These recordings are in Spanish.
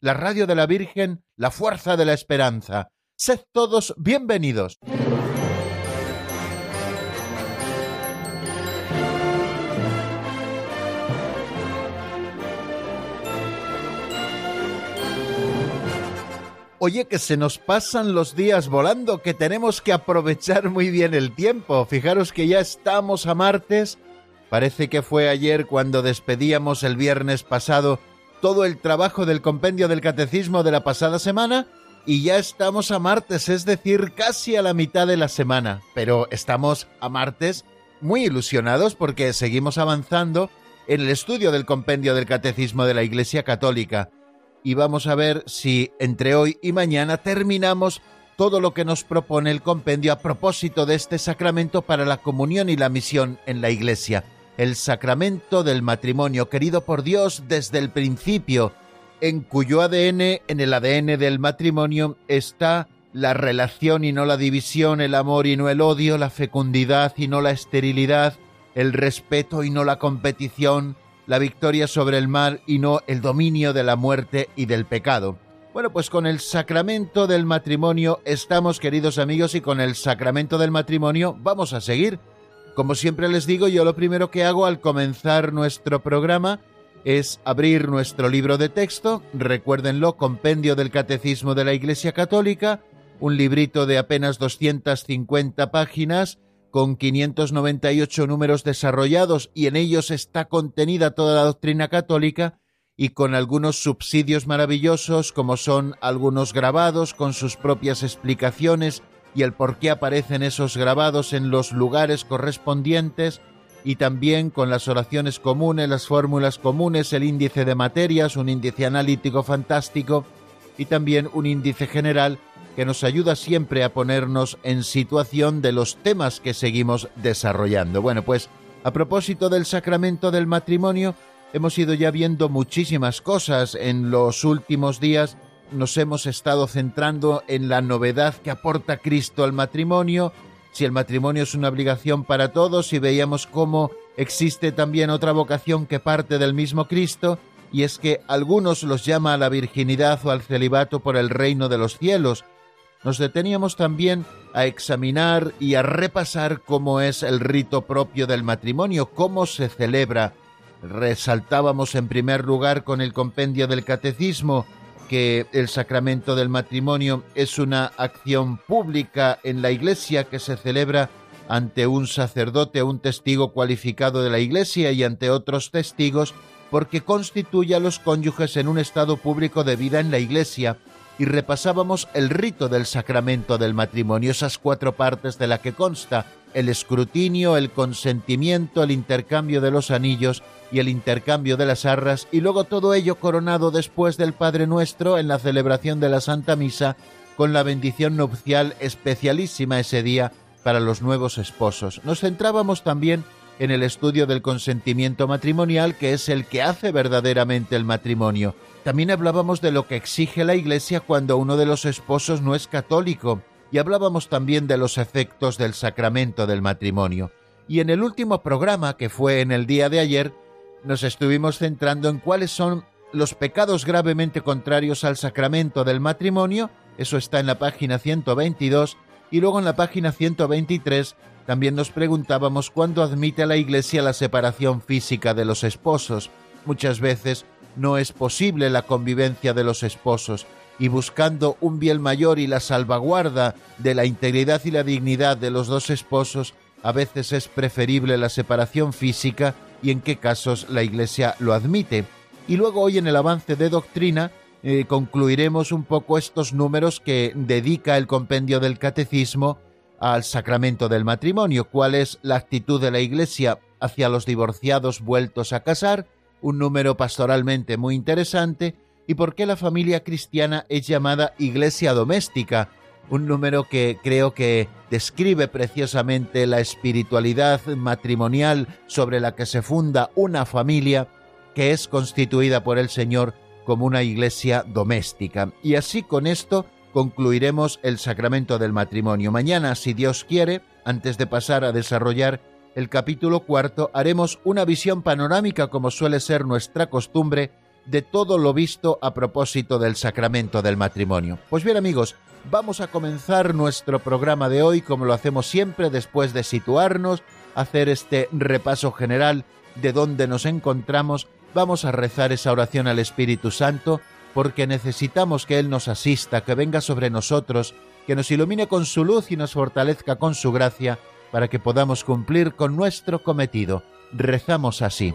la radio de la Virgen, la fuerza de la esperanza. Sed todos bienvenidos. Oye, que se nos pasan los días volando, que tenemos que aprovechar muy bien el tiempo. Fijaros que ya estamos a martes. Parece que fue ayer cuando despedíamos el viernes pasado todo el trabajo del compendio del catecismo de la pasada semana y ya estamos a martes, es decir, casi a la mitad de la semana. Pero estamos a martes muy ilusionados porque seguimos avanzando en el estudio del compendio del catecismo de la Iglesia Católica y vamos a ver si entre hoy y mañana terminamos todo lo que nos propone el compendio a propósito de este sacramento para la comunión y la misión en la Iglesia, el sacramento del matrimonio querido por Dios desde el principio, en cuyo ADN, en el ADN del matrimonio, está la relación y no la división, el amor y no el odio, la fecundidad y no la esterilidad, el respeto y no la competición, la victoria sobre el mal y no el dominio de la muerte y del pecado. Bueno, pues con el sacramento del matrimonio estamos, queridos amigos, y con el sacramento del matrimonio vamos a seguir. Como siempre les digo, yo lo primero que hago al comenzar nuestro programa es abrir nuestro libro de texto, recuérdenlo, Compendio del Catecismo de la Iglesia Católica, un librito de apenas 250 páginas, con 598 números desarrollados y en ellos está contenida toda la doctrina católica y con algunos subsidios maravillosos como son algunos grabados con sus propias explicaciones y el por qué aparecen esos grabados en los lugares correspondientes y también con las oraciones comunes, las fórmulas comunes, el índice de materias, un índice analítico fantástico y también un índice general que nos ayuda siempre a ponernos en situación de los temas que seguimos desarrollando. Bueno, pues a propósito del sacramento del matrimonio, hemos ido ya viendo muchísimas cosas en los últimos días. Nos hemos estado centrando en la novedad que aporta Cristo al matrimonio, si el matrimonio es una obligación para todos y veíamos cómo existe también otra vocación que parte del mismo Cristo, y es que algunos los llama a la virginidad o al celibato por el reino de los cielos, nos deteníamos también a examinar y a repasar cómo es el rito propio del matrimonio, cómo se celebra. Resaltábamos en primer lugar con el compendio del catecismo que el sacramento del matrimonio es una acción pública en la iglesia que se celebra ante un sacerdote, un testigo cualificado de la iglesia y ante otros testigos porque constituye a los cónyuges en un estado público de vida en la iglesia. Y repasábamos el rito del sacramento del matrimonio, esas cuatro partes de la que consta el escrutinio, el consentimiento, el intercambio de los anillos y el intercambio de las arras, y luego todo ello coronado después del Padre Nuestro en la celebración de la Santa Misa, con la bendición nupcial especialísima ese día para los nuevos esposos. Nos centrábamos también en el estudio del consentimiento matrimonial, que es el que hace verdaderamente el matrimonio, también hablábamos de lo que exige la Iglesia cuando uno de los esposos no es católico y hablábamos también de los efectos del sacramento del matrimonio. Y en el último programa, que fue en el día de ayer, nos estuvimos centrando en cuáles son los pecados gravemente contrarios al sacramento del matrimonio, eso está en la página 122, y luego en la página 123 también nos preguntábamos cuándo admite la Iglesia la separación física de los esposos. Muchas veces no es posible la convivencia de los esposos. Y buscando un bien mayor y la salvaguarda de la integridad y la dignidad de los dos esposos, a veces es preferible la separación física y en qué casos la Iglesia lo admite. Y luego hoy en el avance de doctrina eh, concluiremos un poco estos números que dedica el compendio del catecismo al sacramento del matrimonio, cuál es la actitud de la Iglesia hacia los divorciados vueltos a casar, un número pastoralmente muy interesante, y por qué la familia cristiana es llamada iglesia doméstica, un número que creo que describe preciosamente la espiritualidad matrimonial sobre la que se funda una familia que es constituida por el Señor como una iglesia doméstica. Y así con esto concluiremos el sacramento del matrimonio. Mañana, si Dios quiere, antes de pasar a desarrollar el capítulo cuarto, haremos una visión panorámica, como suele ser nuestra costumbre, de todo lo visto a propósito del sacramento del matrimonio. Pues bien amigos, vamos a comenzar nuestro programa de hoy como lo hacemos siempre después de situarnos, hacer este repaso general de dónde nos encontramos, vamos a rezar esa oración al Espíritu Santo porque necesitamos que Él nos asista, que venga sobre nosotros, que nos ilumine con su luz y nos fortalezca con su gracia para que podamos cumplir con nuestro cometido. Rezamos así.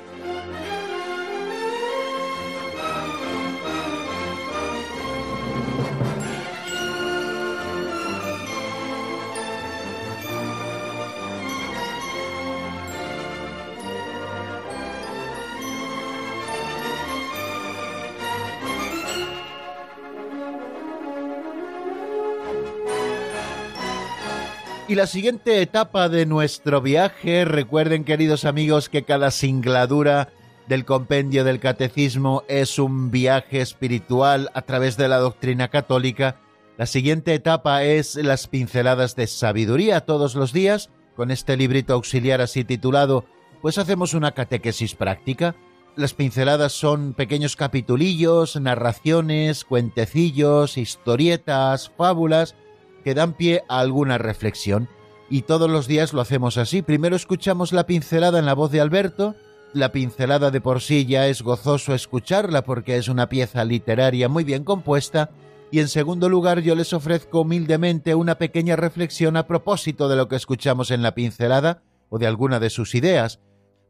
Y la siguiente etapa de nuestro viaje, recuerden queridos amigos que cada singladura del compendio del catecismo es un viaje espiritual a través de la doctrina católica. La siguiente etapa es las pinceladas de sabiduría todos los días. Con este librito auxiliar así titulado, pues hacemos una catequesis práctica. Las pinceladas son pequeños capitulillos, narraciones, cuentecillos, historietas, fábulas, que dan pie a alguna reflexión. Y todos los días lo hacemos así. Primero escuchamos la pincelada en la voz de Alberto. La pincelada de por sí ya es gozoso escucharla porque es una pieza literaria muy bien compuesta. Y en segundo lugar yo les ofrezco humildemente una pequeña reflexión a propósito de lo que escuchamos en la pincelada o de alguna de sus ideas.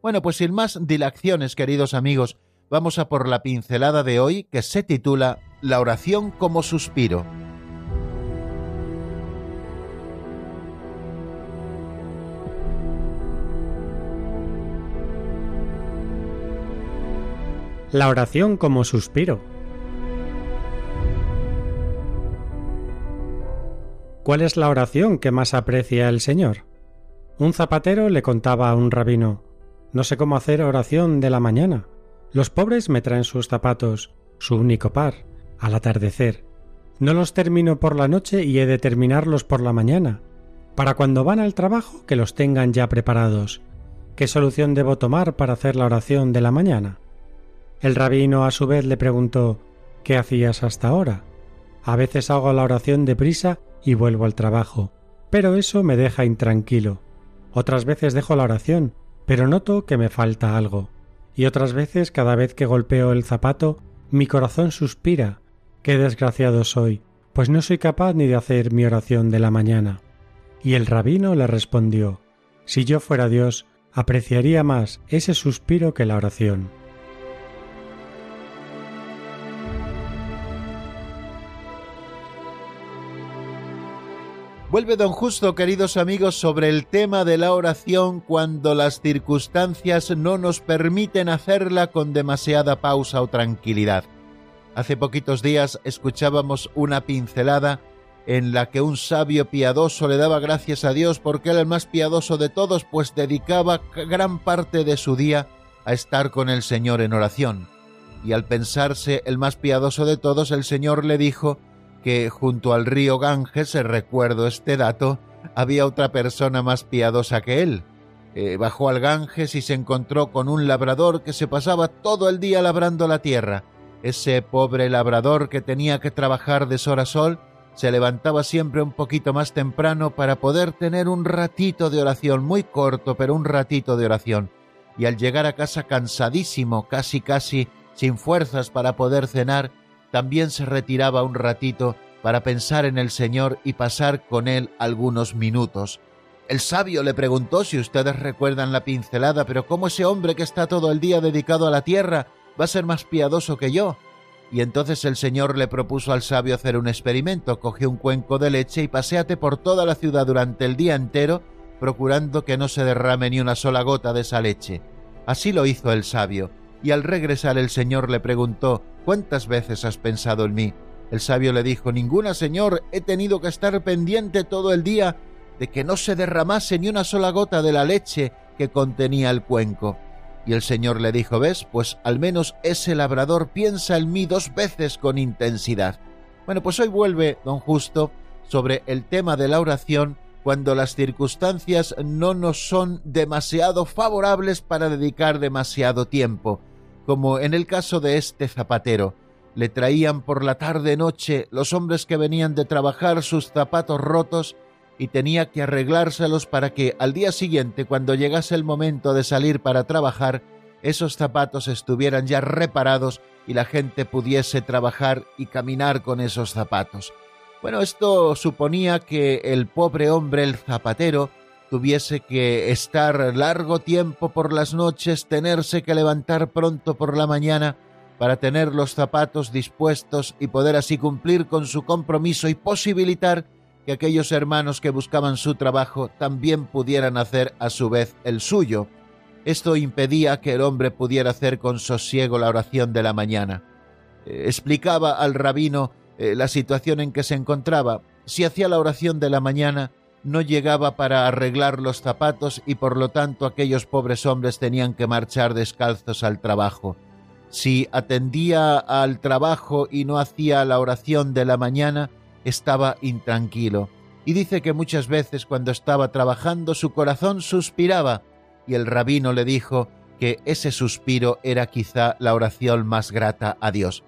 Bueno, pues sin más dilaciones, queridos amigos, vamos a por la pincelada de hoy que se titula La oración como suspiro. La oración como suspiro. ¿Cuál es la oración que más aprecia el Señor? Un zapatero le contaba a un rabino No sé cómo hacer oración de la mañana. Los pobres me traen sus zapatos, su único par, al atardecer. No los termino por la noche y he de terminarlos por la mañana, para cuando van al trabajo que los tengan ya preparados. ¿Qué solución debo tomar para hacer la oración de la mañana? El rabino a su vez le preguntó ¿Qué hacías hasta ahora? A veces hago la oración deprisa y vuelvo al trabajo, pero eso me deja intranquilo. Otras veces dejo la oración, pero noto que me falta algo. Y otras veces cada vez que golpeo el zapato, mi corazón suspira. Qué desgraciado soy, pues no soy capaz ni de hacer mi oración de la mañana. Y el rabino le respondió Si yo fuera Dios, apreciaría más ese suspiro que la oración. Vuelve don Justo, queridos amigos, sobre el tema de la oración cuando las circunstancias no nos permiten hacerla con demasiada pausa o tranquilidad. Hace poquitos días escuchábamos una pincelada en la que un sabio piadoso le daba gracias a Dios porque era el más piadoso de todos, pues dedicaba gran parte de su día a estar con el Señor en oración. Y al pensarse el más piadoso de todos, el Señor le dijo que junto al río Ganges, recuerdo este dato, había otra persona más piadosa que él. Eh, bajó al Ganges y se encontró con un labrador que se pasaba todo el día labrando la tierra. Ese pobre labrador que tenía que trabajar de sol a sol se levantaba siempre un poquito más temprano para poder tener un ratito de oración, muy corto, pero un ratito de oración. Y al llegar a casa cansadísimo, casi casi sin fuerzas para poder cenar, también se retiraba un ratito para pensar en el Señor y pasar con él algunos minutos. El sabio le preguntó si ustedes recuerdan la pincelada, pero ¿cómo ese hombre que está todo el día dedicado a la tierra va a ser más piadoso que yo? Y entonces el Señor le propuso al sabio hacer un experimento. Coge un cuenco de leche y paséate por toda la ciudad durante el día entero, procurando que no se derrame ni una sola gota de esa leche. Así lo hizo el sabio, y al regresar el Señor le preguntó ¿Cuántas veces has pensado en mí? El sabio le dijo Ninguna, Señor, he tenido que estar pendiente todo el día de que no se derramase ni una sola gota de la leche que contenía el cuenco. Y el Señor le dijo, ¿ves? Pues al menos ese labrador piensa en mí dos veces con intensidad. Bueno, pues hoy vuelve don Justo sobre el tema de la oración cuando las circunstancias no nos son demasiado favorables para dedicar demasiado tiempo, como en el caso de este zapatero. Le traían por la tarde noche los hombres que venían de trabajar sus zapatos rotos y tenía que arreglárselos para que al día siguiente, cuando llegase el momento de salir para trabajar, esos zapatos estuvieran ya reparados y la gente pudiese trabajar y caminar con esos zapatos. Bueno, esto suponía que el pobre hombre, el zapatero, tuviese que estar largo tiempo por las noches, tenerse que levantar pronto por la mañana para tener los zapatos dispuestos y poder así cumplir con su compromiso y posibilitar que aquellos hermanos que buscaban su trabajo también pudieran hacer a su vez el suyo. Esto impedía que el hombre pudiera hacer con sosiego la oración de la mañana. Eh, explicaba al rabino eh, la situación en que se encontraba. Si hacía la oración de la mañana, no llegaba para arreglar los zapatos y por lo tanto aquellos pobres hombres tenían que marchar descalzos al trabajo. Si atendía al trabajo y no hacía la oración de la mañana, estaba intranquilo, y dice que muchas veces cuando estaba trabajando su corazón suspiraba, y el rabino le dijo que ese suspiro era quizá la oración más grata a Dios.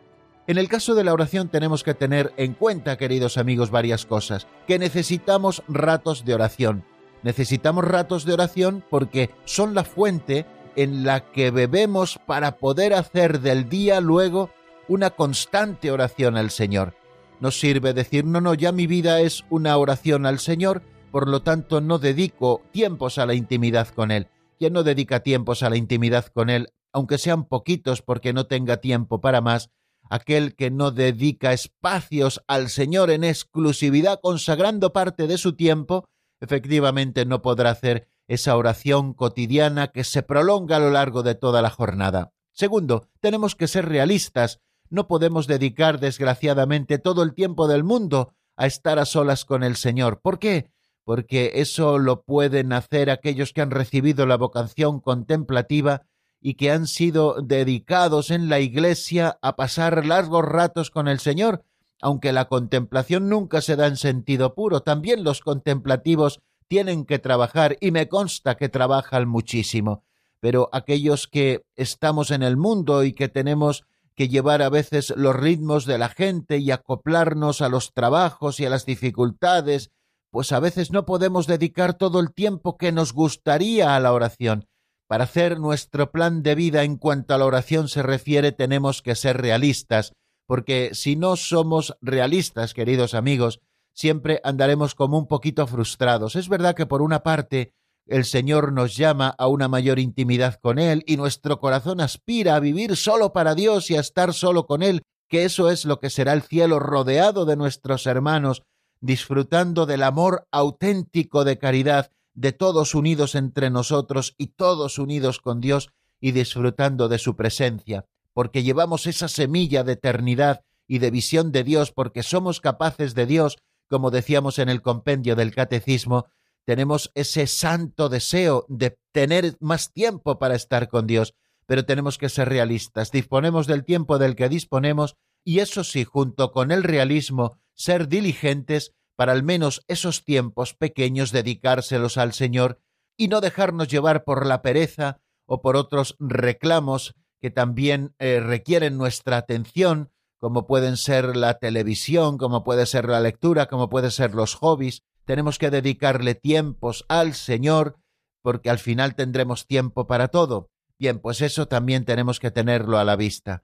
En el caso de la oración tenemos que tener en cuenta, queridos amigos, varias cosas, que necesitamos ratos de oración. Necesitamos ratos de oración porque son la fuente en la que bebemos para poder hacer del día luego una constante oración al Señor. No sirve decir, no, no, ya mi vida es una oración al Señor, por lo tanto no dedico tiempos a la intimidad con Él. Quien no dedica tiempos a la intimidad con Él, aunque sean poquitos porque no tenga tiempo para más, aquel que no dedica espacios al Señor en exclusividad, consagrando parte de su tiempo, efectivamente no podrá hacer esa oración cotidiana que se prolonga a lo largo de toda la jornada. Segundo, tenemos que ser realistas no podemos dedicar, desgraciadamente, todo el tiempo del mundo a estar a solas con el Señor. ¿Por qué? Porque eso lo pueden hacer aquellos que han recibido la vocación contemplativa y que han sido dedicados en la Iglesia a pasar largos ratos con el Señor, aunque la contemplación nunca se da en sentido puro. También los contemplativos tienen que trabajar y me consta que trabajan muchísimo. Pero aquellos que estamos en el mundo y que tenemos que llevar a veces los ritmos de la gente y acoplarnos a los trabajos y a las dificultades, pues a veces no podemos dedicar todo el tiempo que nos gustaría a la oración. Para hacer nuestro plan de vida en cuanto a la oración se refiere tenemos que ser realistas, porque si no somos realistas, queridos amigos, siempre andaremos como un poquito frustrados. Es verdad que por una parte el Señor nos llama a una mayor intimidad con Él y nuestro corazón aspira a vivir solo para Dios y a estar solo con Él, que eso es lo que será el cielo rodeado de nuestros hermanos, disfrutando del amor auténtico de caridad, de todos unidos entre nosotros y todos unidos con Dios y disfrutando de su presencia, porque llevamos esa semilla de eternidad y de visión de Dios, porque somos capaces de Dios, como decíamos en el compendio del Catecismo, tenemos ese santo deseo de tener más tiempo para estar con Dios, pero tenemos que ser realistas, disponemos del tiempo del que disponemos y eso sí, junto con el realismo, ser diligentes para al menos esos tiempos pequeños dedicárselos al Señor y no dejarnos llevar por la pereza o por otros reclamos que también eh, requieren nuestra atención, como pueden ser la televisión, como puede ser la lectura, como pueden ser los hobbies, tenemos que dedicarle tiempos al Señor, porque al final tendremos tiempo para todo. Bien, pues eso también tenemos que tenerlo a la vista.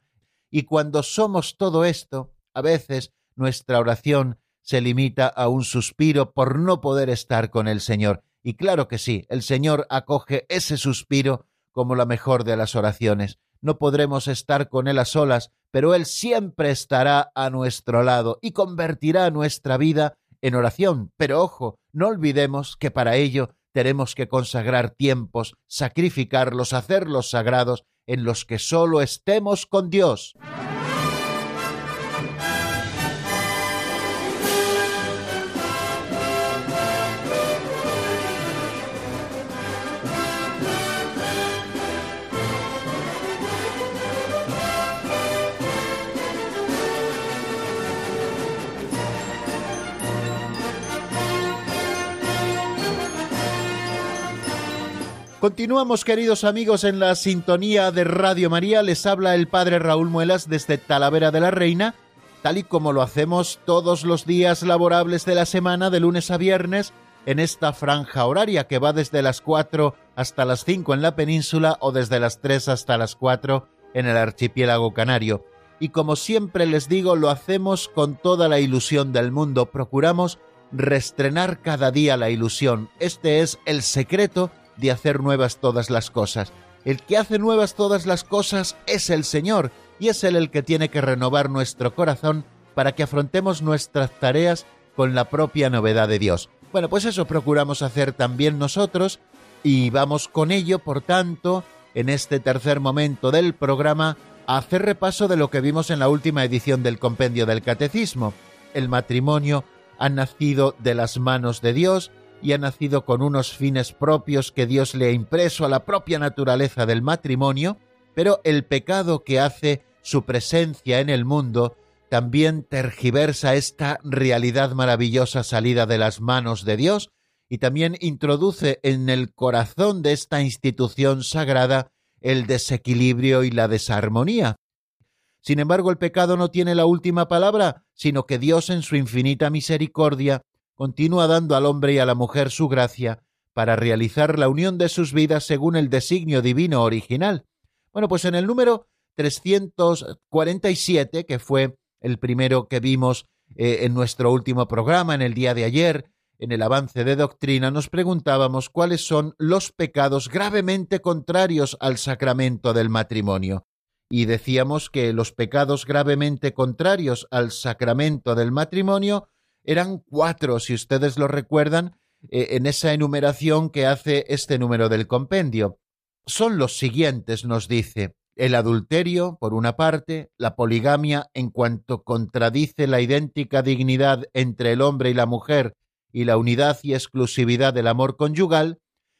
Y cuando somos todo esto, a veces nuestra oración se limita a un suspiro por no poder estar con el Señor. Y claro que sí, el Señor acoge ese suspiro como la mejor de las oraciones. No podremos estar con Él a solas, pero Él siempre estará a nuestro lado y convertirá nuestra vida en oración. Pero ojo, no olvidemos que para ello tenemos que consagrar tiempos, sacrificarlos, hacerlos sagrados, en los que solo estemos con Dios. Continuamos, queridos amigos, en la sintonía de Radio María. Les habla el Padre Raúl Muelas desde Talavera de la Reina, tal y como lo hacemos todos los días laborables de la semana, de lunes a viernes, en esta franja horaria que va desde las 4 hasta las 5 en la península o desde las 3 hasta las 4 en el archipiélago canario. Y como siempre les digo, lo hacemos con toda la ilusión del mundo. Procuramos restrenar cada día la ilusión. Este es el secreto de hacer nuevas todas las cosas. El que hace nuevas todas las cosas es el Señor, y es Él el que tiene que renovar nuestro corazón para que afrontemos nuestras tareas con la propia novedad de Dios. Bueno, pues eso procuramos hacer también nosotros, y vamos con ello, por tanto, en este tercer momento del programa, a hacer repaso de lo que vimos en la última edición del Compendio del Catecismo. El matrimonio ha nacido de las manos de Dios, y ha nacido con unos fines propios que Dios le ha impreso a la propia naturaleza del matrimonio, pero el pecado que hace su presencia en el mundo también tergiversa esta realidad maravillosa salida de las manos de Dios y también introduce en el corazón de esta institución sagrada el desequilibrio y la desarmonía. Sin embargo, el pecado no tiene la última palabra, sino que Dios en su infinita misericordia continúa dando al hombre y a la mujer su gracia para realizar la unión de sus vidas según el designio divino original. Bueno, pues en el número 347, que fue el primero que vimos eh, en nuestro último programa, en el día de ayer, en el avance de doctrina, nos preguntábamos cuáles son los pecados gravemente contrarios al sacramento del matrimonio. Y decíamos que los pecados gravemente contrarios al sacramento del matrimonio eran cuatro, si ustedes lo recuerdan, eh, en esa enumeración que hace este número del compendio. Son los siguientes, nos dice, el adulterio, por una parte, la poligamia en cuanto contradice la idéntica dignidad entre el hombre y la mujer y la unidad y exclusividad del amor conyugal,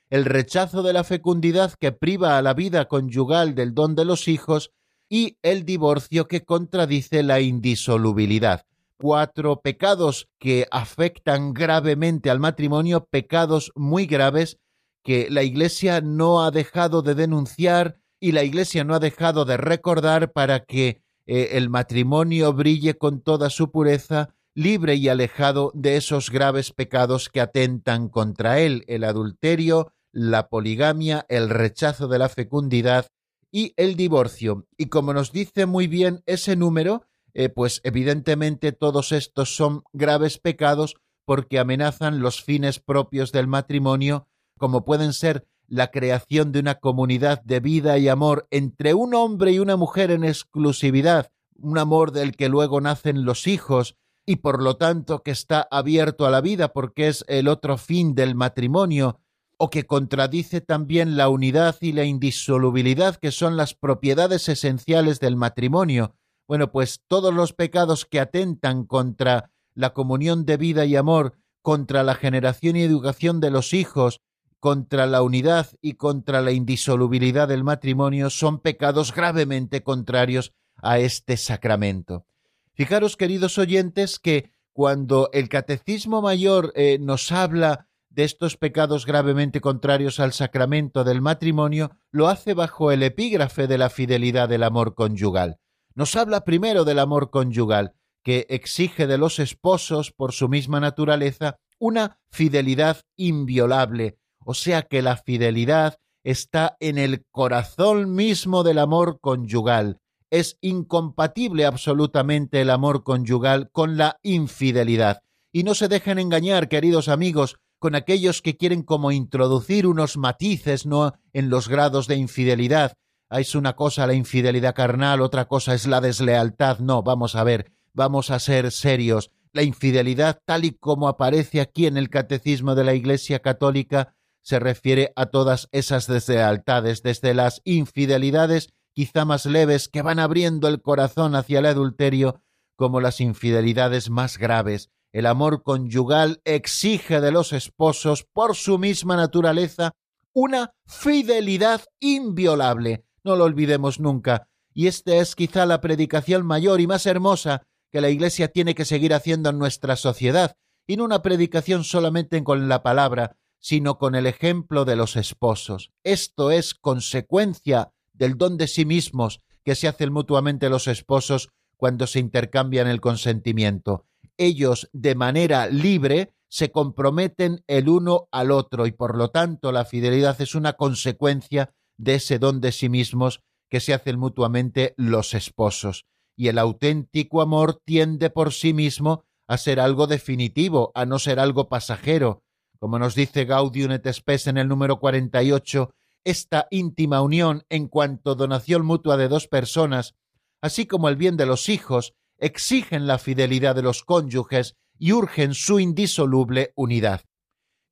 el rechazo de la fecundidad que priva a la vida conyugal del don de los hijos y el divorcio que contradice la indisolubilidad cuatro pecados que afectan gravemente al matrimonio, pecados muy graves que la Iglesia no ha dejado de denunciar y la Iglesia no ha dejado de recordar para que eh, el matrimonio brille con toda su pureza, libre y alejado de esos graves pecados que atentan contra él, el adulterio, la poligamia, el rechazo de la fecundidad y el divorcio. Y como nos dice muy bien ese número, eh, pues evidentemente todos estos son graves pecados porque amenazan los fines propios del matrimonio, como pueden ser la creación de una comunidad de vida y amor entre un hombre y una mujer en exclusividad, un amor del que luego nacen los hijos, y por lo tanto que está abierto a la vida porque es el otro fin del matrimonio, o que contradice también la unidad y la indisolubilidad que son las propiedades esenciales del matrimonio, bueno, pues todos los pecados que atentan contra la comunión de vida y amor, contra la generación y educación de los hijos, contra la unidad y contra la indisolubilidad del matrimonio, son pecados gravemente contrarios a este sacramento. Fijaros, queridos oyentes, que cuando el Catecismo Mayor eh, nos habla de estos pecados gravemente contrarios al sacramento del matrimonio, lo hace bajo el epígrafe de la fidelidad del amor conyugal. Nos habla primero del amor conyugal, que exige de los esposos, por su misma naturaleza, una fidelidad inviolable, o sea que la fidelidad está en el corazón mismo del amor conyugal, es incompatible absolutamente el amor conyugal con la infidelidad. Y no se dejen engañar, queridos amigos, con aquellos que quieren como introducir unos matices no en los grados de infidelidad. Es una cosa la infidelidad carnal, otra cosa es la deslealtad. No, vamos a ver, vamos a ser serios. La infidelidad, tal y como aparece aquí en el Catecismo de la Iglesia Católica, se refiere a todas esas deslealtades, desde las infidelidades quizá más leves que van abriendo el corazón hacia el adulterio, como las infidelidades más graves. El amor conyugal exige de los esposos, por su misma naturaleza, una fidelidad inviolable. No lo olvidemos nunca. Y esta es quizá la predicación mayor y más hermosa que la Iglesia tiene que seguir haciendo en nuestra sociedad, y no una predicación solamente con la palabra, sino con el ejemplo de los esposos. Esto es consecuencia del don de sí mismos que se hacen mutuamente los esposos cuando se intercambian el consentimiento. Ellos, de manera libre, se comprometen el uno al otro y por lo tanto la fidelidad es una consecuencia de ese don de sí mismos que se hacen mutuamente los esposos. Y el auténtico amor tiende por sí mismo a ser algo definitivo, a no ser algo pasajero. Como nos dice Gaudium et Spes en el número 48, esta íntima unión en cuanto donación mutua de dos personas, así como el bien de los hijos, exigen la fidelidad de los cónyuges y urgen su indisoluble unidad.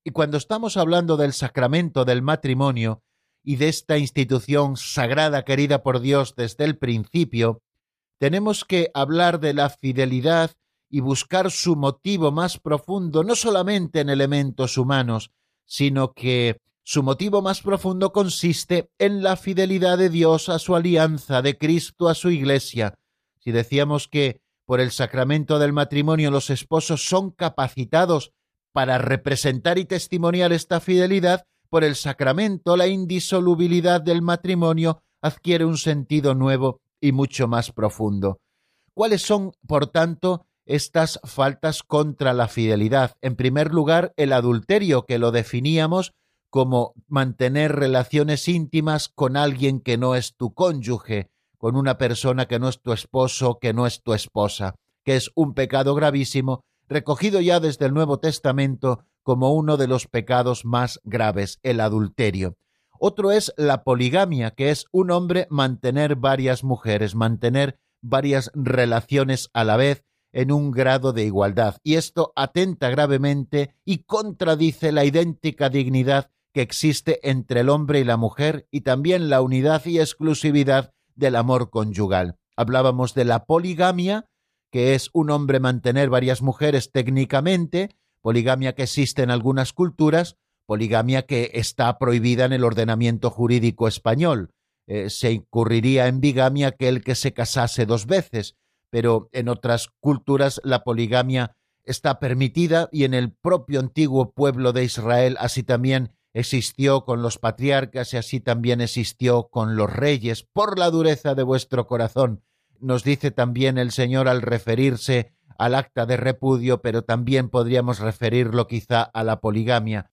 Y cuando estamos hablando del sacramento del matrimonio y de esta institución sagrada querida por Dios desde el principio, tenemos que hablar de la fidelidad y buscar su motivo más profundo, no solamente en elementos humanos, sino que su motivo más profundo consiste en la fidelidad de Dios a su alianza, de Cristo a su Iglesia. Si decíamos que por el sacramento del matrimonio los esposos son capacitados para representar y testimoniar esta fidelidad, por el sacramento la indisolubilidad del matrimonio adquiere un sentido nuevo y mucho más profundo. ¿Cuáles son, por tanto, estas faltas contra la fidelidad? En primer lugar, el adulterio, que lo definíamos como mantener relaciones íntimas con alguien que no es tu cónyuge, con una persona que no es tu esposo, que no es tu esposa, que es un pecado gravísimo, recogido ya desde el Nuevo Testamento como uno de los pecados más graves, el adulterio. Otro es la poligamia, que es un hombre mantener varias mujeres, mantener varias relaciones a la vez en un grado de igualdad. Y esto atenta gravemente y contradice la idéntica dignidad que existe entre el hombre y la mujer y también la unidad y exclusividad del amor conyugal. Hablábamos de la poligamia, que es un hombre mantener varias mujeres técnicamente, poligamia que existe en algunas culturas, poligamia que está prohibida en el ordenamiento jurídico español. Eh, se incurriría en bigamia aquel que se casase dos veces, pero en otras culturas la poligamia está permitida y en el propio antiguo pueblo de Israel así también existió con los patriarcas y así también existió con los reyes, por la dureza de vuestro corazón. Nos dice también el Señor al referirse al acta de repudio, pero también podríamos referirlo quizá a la poligamia.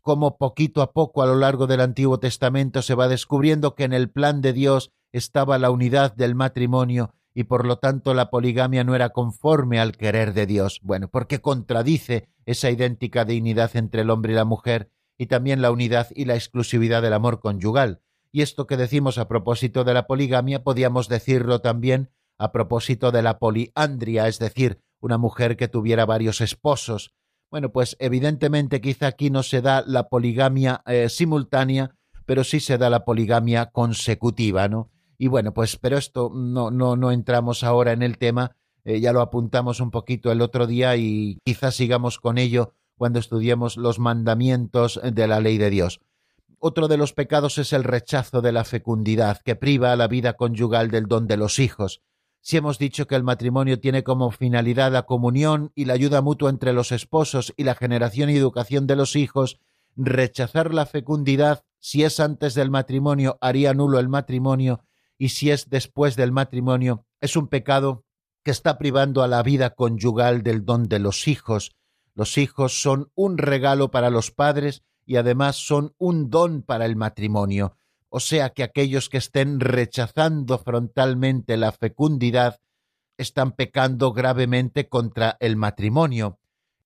Como poquito a poco a lo largo del Antiguo Testamento se va descubriendo que en el plan de Dios estaba la unidad del matrimonio y por lo tanto la poligamia no era conforme al querer de Dios. Bueno, porque contradice esa idéntica dignidad entre el hombre y la mujer y también la unidad y la exclusividad del amor conyugal. Y esto que decimos a propósito de la poligamia, podíamos decirlo también a propósito de la poliandria, es decir, una mujer que tuviera varios esposos. Bueno, pues evidentemente quizá aquí no se da la poligamia eh, simultánea, pero sí se da la poligamia consecutiva, ¿no? Y bueno, pues, pero esto no, no, no entramos ahora en el tema, eh, ya lo apuntamos un poquito el otro día y quizás sigamos con ello cuando estudiemos los mandamientos de la ley de Dios. Otro de los pecados es el rechazo de la fecundidad, que priva a la vida conyugal del don de los hijos. Si hemos dicho que el matrimonio tiene como finalidad la comunión y la ayuda mutua entre los esposos y la generación y educación de los hijos, rechazar la fecundidad, si es antes del matrimonio, haría nulo el matrimonio, y si es después del matrimonio, es un pecado que está privando a la vida conyugal del don de los hijos, los hijos son un regalo para los padres y además son un don para el matrimonio. O sea que aquellos que estén rechazando frontalmente la fecundidad están pecando gravemente contra el matrimonio.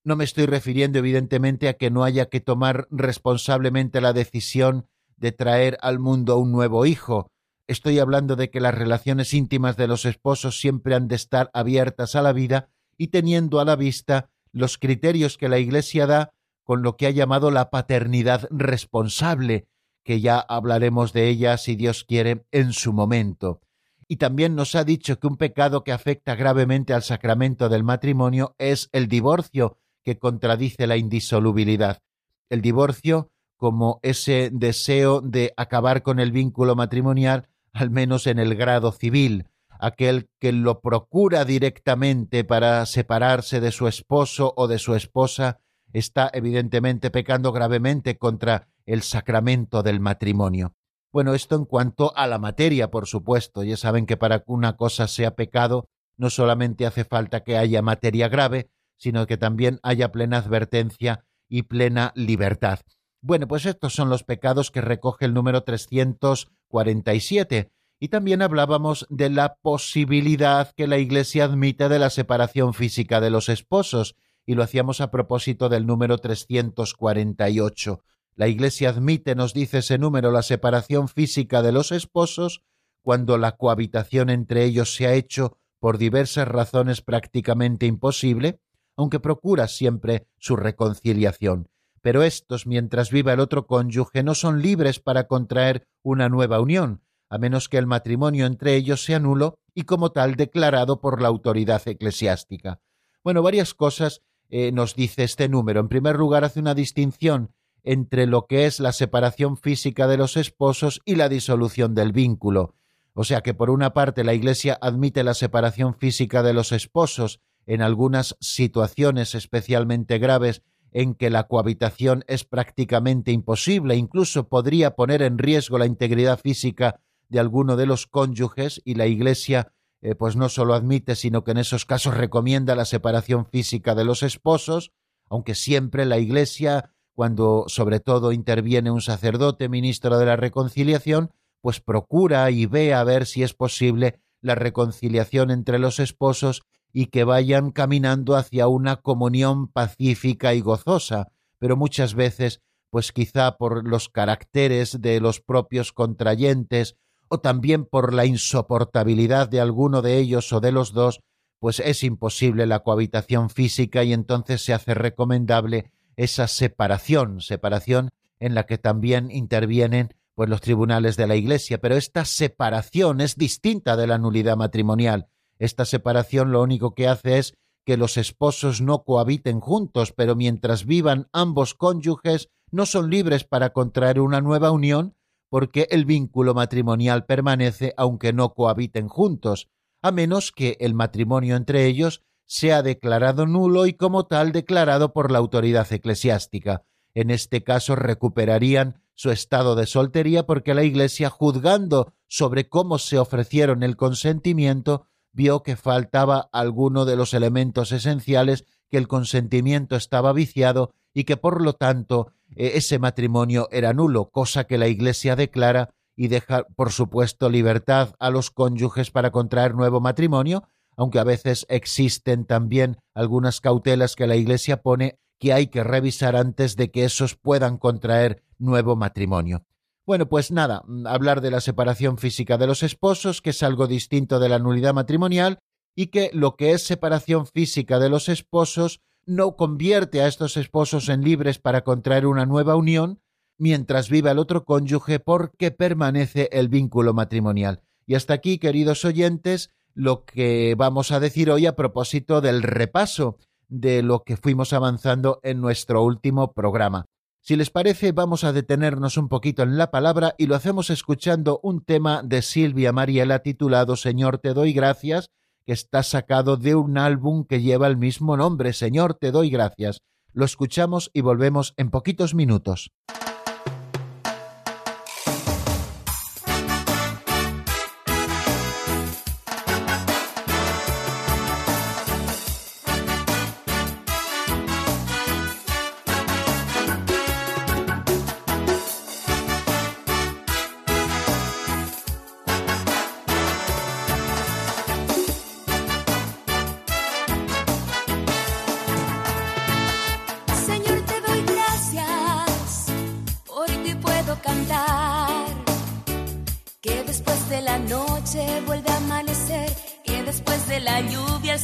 No me estoy refiriendo evidentemente a que no haya que tomar responsablemente la decisión de traer al mundo un nuevo hijo. Estoy hablando de que las relaciones íntimas de los esposos siempre han de estar abiertas a la vida y teniendo a la vista los criterios que la Iglesia da con lo que ha llamado la paternidad responsable, que ya hablaremos de ella, si Dios quiere, en su momento. Y también nos ha dicho que un pecado que afecta gravemente al sacramento del matrimonio es el divorcio, que contradice la indisolubilidad. El divorcio como ese deseo de acabar con el vínculo matrimonial, al menos en el grado civil, aquel que lo procura directamente para separarse de su esposo o de su esposa, está evidentemente pecando gravemente contra el sacramento del matrimonio. Bueno, esto en cuanto a la materia, por supuesto. Ya saben que para que una cosa sea pecado, no solamente hace falta que haya materia grave, sino que también haya plena advertencia y plena libertad. Bueno, pues estos son los pecados que recoge el número 347. Y también hablábamos de la posibilidad que la Iglesia admite de la separación física de los esposos, y lo hacíamos a propósito del número 348. La Iglesia admite, nos dice ese número, la separación física de los esposos cuando la cohabitación entre ellos se ha hecho por diversas razones prácticamente imposible, aunque procura siempre su reconciliación. Pero estos, mientras viva el otro cónyuge, no son libres para contraer una nueva unión, a menos que el matrimonio entre ellos sea nulo y como tal declarado por la autoridad eclesiástica. Bueno, varias cosas eh, nos dice este número. En primer lugar, hace una distinción entre lo que es la separación física de los esposos y la disolución del vínculo. O sea que por una parte la Iglesia admite la separación física de los esposos en algunas situaciones especialmente graves en que la cohabitación es prácticamente imposible, incluso podría poner en riesgo la integridad física de alguno de los cónyuges y la Iglesia eh, pues no solo admite, sino que en esos casos recomienda la separación física de los esposos, aunque siempre la Iglesia cuando sobre todo interviene un sacerdote ministro de la reconciliación, pues procura y ve a ver si es posible la reconciliación entre los esposos y que vayan caminando hacia una comunión pacífica y gozosa, pero muchas veces, pues quizá por los caracteres de los propios contrayentes o también por la insoportabilidad de alguno de ellos o de los dos, pues es imposible la cohabitación física y entonces se hace recomendable esa separación, separación en la que también intervienen pues los tribunales de la Iglesia, pero esta separación es distinta de la nulidad matrimonial. Esta separación lo único que hace es que los esposos no cohabiten juntos, pero mientras vivan ambos cónyuges no son libres para contraer una nueva unión, porque el vínculo matrimonial permanece aunque no cohabiten juntos, a menos que el matrimonio entre ellos sea declarado nulo y como tal declarado por la autoridad eclesiástica. En este caso recuperarían su estado de soltería porque la Iglesia, juzgando sobre cómo se ofrecieron el consentimiento, vio que faltaba alguno de los elementos esenciales, que el consentimiento estaba viciado y que por lo tanto e, ese matrimonio era nulo, cosa que la Iglesia declara y deja, por supuesto, libertad a los cónyuges para contraer nuevo matrimonio, aunque a veces existen también algunas cautelas que la Iglesia pone que hay que revisar antes de que esos puedan contraer nuevo matrimonio. Bueno, pues nada, hablar de la separación física de los esposos, que es algo distinto de la nulidad matrimonial, y que lo que es separación física de los esposos no convierte a estos esposos en libres para contraer una nueva unión mientras viva el otro cónyuge porque permanece el vínculo matrimonial. Y hasta aquí, queridos oyentes, lo que vamos a decir hoy a propósito del repaso de lo que fuimos avanzando en nuestro último programa. Si les parece, vamos a detenernos un poquito en la palabra y lo hacemos escuchando un tema de Silvia Mariela titulado Señor, te doy gracias, que está sacado de un álbum que lleva el mismo nombre, Señor, te doy gracias. Lo escuchamos y volvemos en poquitos minutos.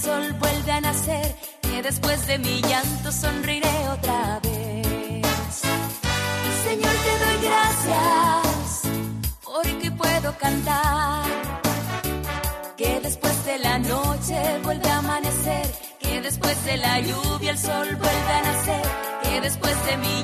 Sol vuelve a nacer. Que después de mi llanto sonriré otra vez. Señor, te doy gracias porque puedo cantar. Que después de la noche vuelve a amanecer. Que después de la lluvia el sol vuelve a nacer. Que después de mi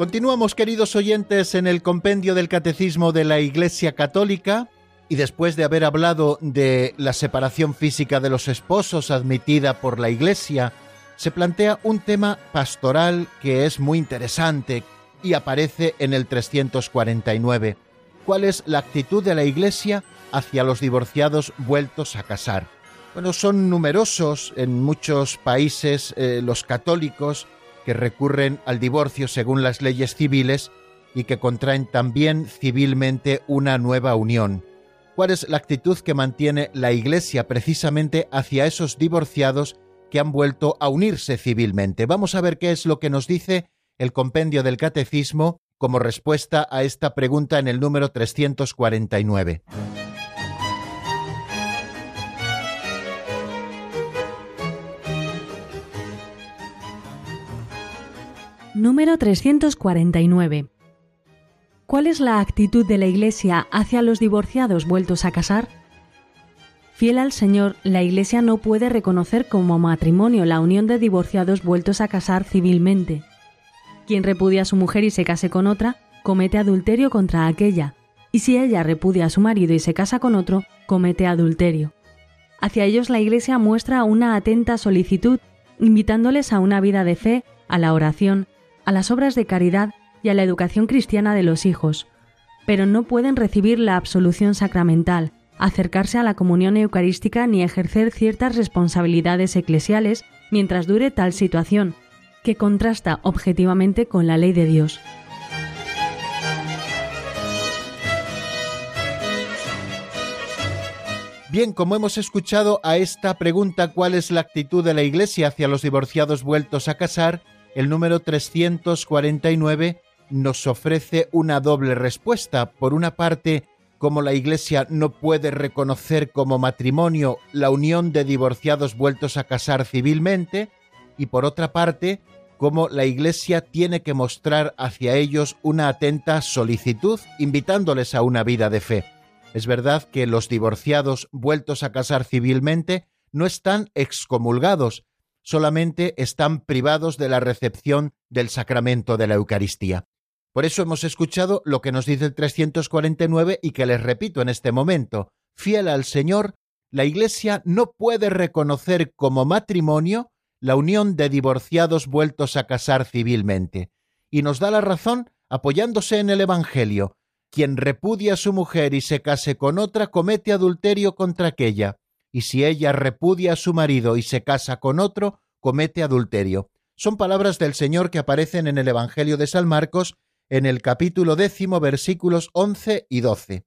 Continuamos, queridos oyentes, en el compendio del Catecismo de la Iglesia Católica y después de haber hablado de la separación física de los esposos admitida por la Iglesia, se plantea un tema pastoral que es muy interesante y aparece en el 349. ¿Cuál es la actitud de la Iglesia hacia los divorciados vueltos a casar? Bueno, son numerosos en muchos países eh, los católicos que recurren al divorcio según las leyes civiles y que contraen también civilmente una nueva unión. ¿Cuál es la actitud que mantiene la Iglesia precisamente hacia esos divorciados que han vuelto a unirse civilmente? Vamos a ver qué es lo que nos dice el compendio del Catecismo como respuesta a esta pregunta en el número 349. Número 349. ¿Cuál es la actitud de la Iglesia hacia los divorciados vueltos a casar? Fiel al Señor, la Iglesia no puede reconocer como matrimonio la unión de divorciados vueltos a casar civilmente. Quien repudia a su mujer y se case con otra, comete adulterio contra aquella, y si ella repudia a su marido y se casa con otro, comete adulterio. Hacia ellos la Iglesia muestra una atenta solicitud, invitándoles a una vida de fe, a la oración, a las obras de caridad y a la educación cristiana de los hijos, pero no pueden recibir la absolución sacramental, acercarse a la comunión eucarística ni ejercer ciertas responsabilidades eclesiales mientras dure tal situación, que contrasta objetivamente con la ley de Dios. Bien, como hemos escuchado a esta pregunta ¿cuál es la actitud de la Iglesia hacia los divorciados vueltos a casar? El número 349 nos ofrece una doble respuesta. Por una parte, como la Iglesia no puede reconocer como matrimonio la unión de divorciados vueltos a casar civilmente, y por otra parte, como la Iglesia tiene que mostrar hacia ellos una atenta solicitud, invitándoles a una vida de fe. Es verdad que los divorciados vueltos a casar civilmente no están excomulgados, solamente están privados de la recepción del sacramento de la Eucaristía. Por eso hemos escuchado lo que nos dice el 349 y que les repito en este momento. Fiel al Señor, la Iglesia no puede reconocer como matrimonio la unión de divorciados vueltos a casar civilmente. Y nos da la razón apoyándose en el Evangelio, quien repudia a su mujer y se case con otra comete adulterio contra aquella, y si ella repudia a su marido y se casa con otro, comete adulterio. Son palabras del Señor que aparecen en el Evangelio de San Marcos en el capítulo décimo versículos once y doce.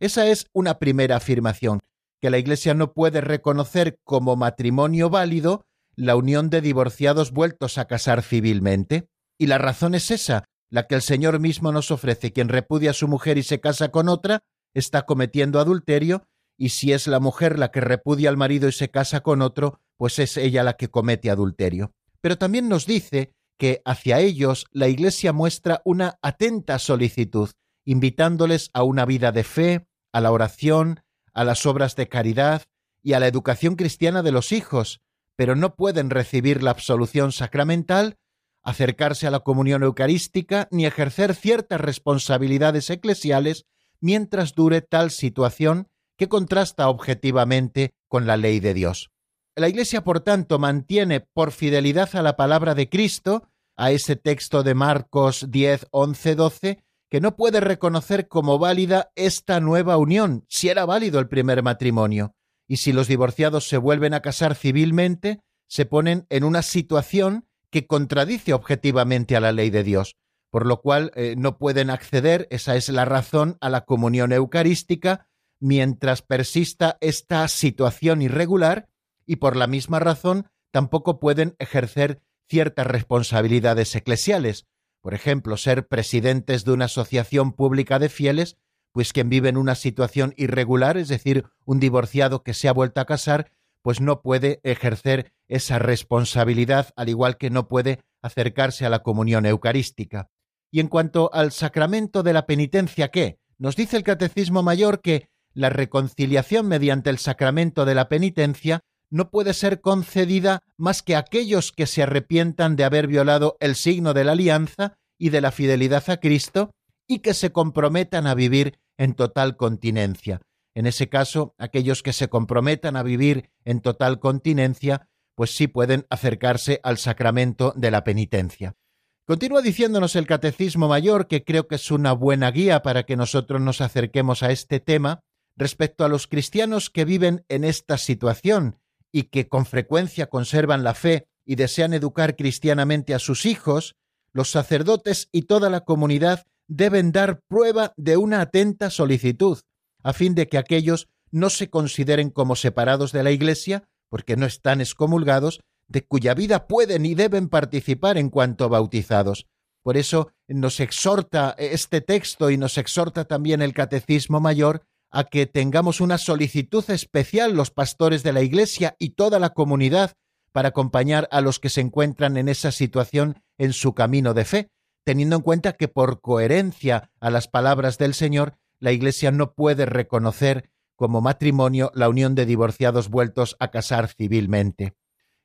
Esa es una primera afirmación, que la Iglesia no puede reconocer como matrimonio válido la unión de divorciados vueltos a casar civilmente. Y la razón es esa, la que el Señor mismo nos ofrece. Quien repudia a su mujer y se casa con otra, está cometiendo adulterio, y si es la mujer la que repudia al marido y se casa con otro, pues es ella la que comete adulterio. Pero también nos dice que hacia ellos la Iglesia muestra una atenta solicitud, invitándoles a una vida de fe, a la oración, a las obras de caridad y a la educación cristiana de los hijos, pero no pueden recibir la absolución sacramental acercarse a la comunión eucarística ni ejercer ciertas responsabilidades eclesiales mientras dure tal situación que contrasta objetivamente con la ley de Dios. La Iglesia, por tanto, mantiene por fidelidad a la palabra de Cristo, a ese texto de Marcos 10, 11, 12, que no puede reconocer como válida esta nueva unión, si era válido el primer matrimonio. Y si los divorciados se vuelven a casar civilmente, se ponen en una situación que contradice objetivamente a la ley de Dios, por lo cual eh, no pueden acceder, esa es la razón, a la comunión eucarística mientras persista esta situación irregular y por la misma razón tampoco pueden ejercer ciertas responsabilidades eclesiales, por ejemplo, ser presidentes de una asociación pública de fieles, pues quien vive en una situación irregular, es decir, un divorciado que se ha vuelto a casar, pues no puede ejercer esa responsabilidad, al igual que no puede acercarse a la comunión eucarística. Y en cuanto al sacramento de la penitencia, ¿qué? Nos dice el Catecismo Mayor que la reconciliación mediante el sacramento de la penitencia no puede ser concedida más que a aquellos que se arrepientan de haber violado el signo de la alianza y de la fidelidad a Cristo y que se comprometan a vivir en total continencia. En ese caso, aquellos que se comprometan a vivir en total continencia, pues sí pueden acercarse al sacramento de la penitencia. Continúa diciéndonos el Catecismo Mayor, que creo que es una buena guía para que nosotros nos acerquemos a este tema, respecto a los cristianos que viven en esta situación y que con frecuencia conservan la fe y desean educar cristianamente a sus hijos, los sacerdotes y toda la comunidad deben dar prueba de una atenta solicitud, a fin de que aquellos no se consideren como separados de la Iglesia, porque no están excomulgados, de cuya vida pueden y deben participar en cuanto bautizados. Por eso nos exhorta este texto y nos exhorta también el Catecismo Mayor a que tengamos una solicitud especial los pastores de la Iglesia y toda la comunidad para acompañar a los que se encuentran en esa situación en su camino de fe, teniendo en cuenta que por coherencia a las palabras del Señor la Iglesia no puede reconocer como matrimonio la unión de divorciados vueltos a casar civilmente.